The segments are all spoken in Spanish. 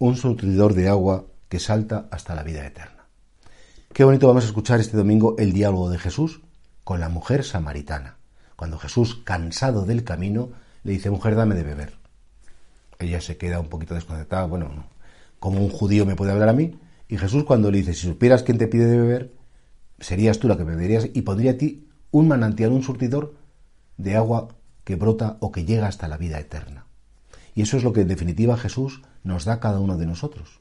Un surtidor de agua que salta hasta la vida eterna. Qué bonito vamos a escuchar este domingo el diálogo de Jesús con la mujer samaritana, cuando Jesús, cansado del camino, le dice, mujer, dame de beber. Ella se queda un poquito desconcertada, bueno, como un judío me puede hablar a mí? Y Jesús cuando le dice, si supieras quién te pide de beber, serías tú la que beberías y pondría a ti un manantial, un surtidor de agua que brota o que llega hasta la vida eterna. Y eso es lo que en definitiva Jesús nos da cada uno de nosotros.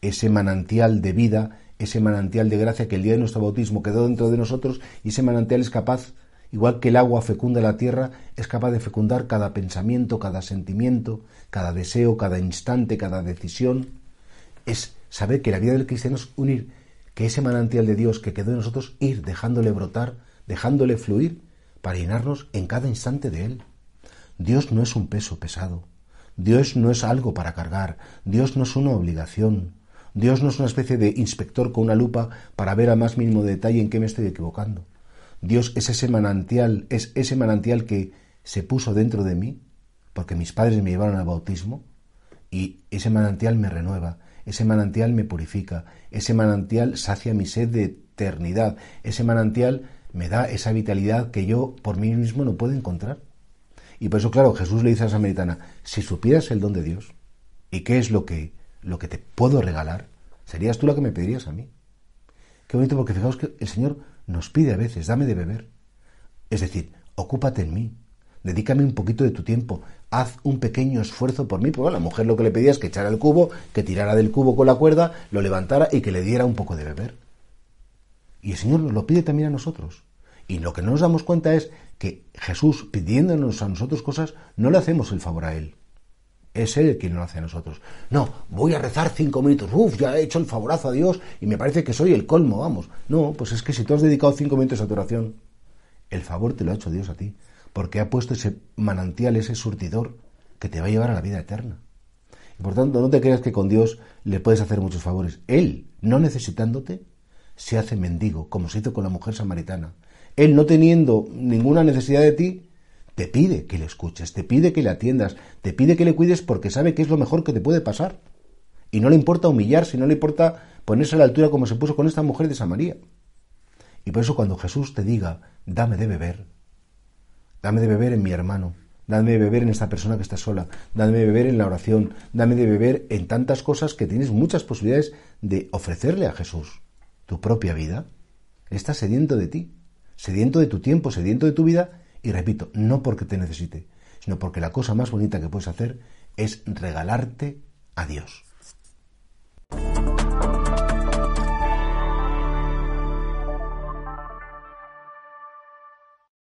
Ese manantial de vida, ese manantial de gracia que el día de nuestro bautismo quedó dentro de nosotros y ese manantial es capaz, igual que el agua fecunda la tierra, es capaz de fecundar cada pensamiento, cada sentimiento, cada deseo, cada instante, cada decisión. Es saber que la vida del cristiano es unir que ese manantial de Dios que quedó en nosotros, ir dejándole brotar, dejándole fluir, para llenarnos en cada instante de Él. Dios no es un peso pesado. Dios no es algo para cargar, Dios no es una obligación, Dios no es una especie de inspector con una lupa para ver a más mínimo detalle en qué me estoy equivocando. Dios es ese manantial, es ese manantial que se puso dentro de mí, porque mis padres me llevaron al bautismo, y ese manantial me renueva, ese manantial me purifica, ese manantial sacia mi sed de eternidad, ese manantial me da esa vitalidad que yo por mí mismo no puedo encontrar. Y por eso, claro, Jesús le dice a la samaritana, si supieras el don de Dios y qué es lo que, lo que te puedo regalar, serías tú la que me pedirías a mí. Qué bonito, porque fijaos que el Señor nos pide a veces, dame de beber. Es decir, ocúpate en mí, dedícame un poquito de tu tiempo, haz un pequeño esfuerzo por mí. Bueno, la mujer lo que le pedía es que echara el cubo, que tirara del cubo con la cuerda, lo levantara y que le diera un poco de beber. Y el Señor nos lo pide también a nosotros. Y lo que no nos damos cuenta es que Jesús, pidiéndonos a nosotros cosas, no le hacemos el favor a Él. Es Él quien lo hace a nosotros. No, voy a rezar cinco minutos. Uf, ya he hecho el favorazo a Dios y me parece que soy el colmo, vamos. No, pues es que si tú has dedicado cinco minutos a tu oración, el favor te lo ha hecho Dios a ti. Porque ha puesto ese manantial, ese surtidor, que te va a llevar a la vida eterna. Y por tanto, no te creas que con Dios le puedes hacer muchos favores. Él, no necesitándote, se hace mendigo, como se hizo con la mujer samaritana. Él, no teniendo ninguna necesidad de ti, te pide que le escuches, te pide que le atiendas, te pide que le cuides porque sabe que es lo mejor que te puede pasar. Y no le importa humillarse, no le importa ponerse a la altura como se puso con esta mujer de Samaría. Y por eso cuando Jesús te diga, dame de beber, dame de beber en mi hermano, dame de beber en esta persona que está sola, dame de beber en la oración, dame de beber en tantas cosas que tienes muchas posibilidades de ofrecerle a Jesús tu propia vida, está sediento de ti sediento de tu tiempo, sediento de tu vida, y repito, no porque te necesite, sino porque la cosa más bonita que puedes hacer es regalarte a Dios.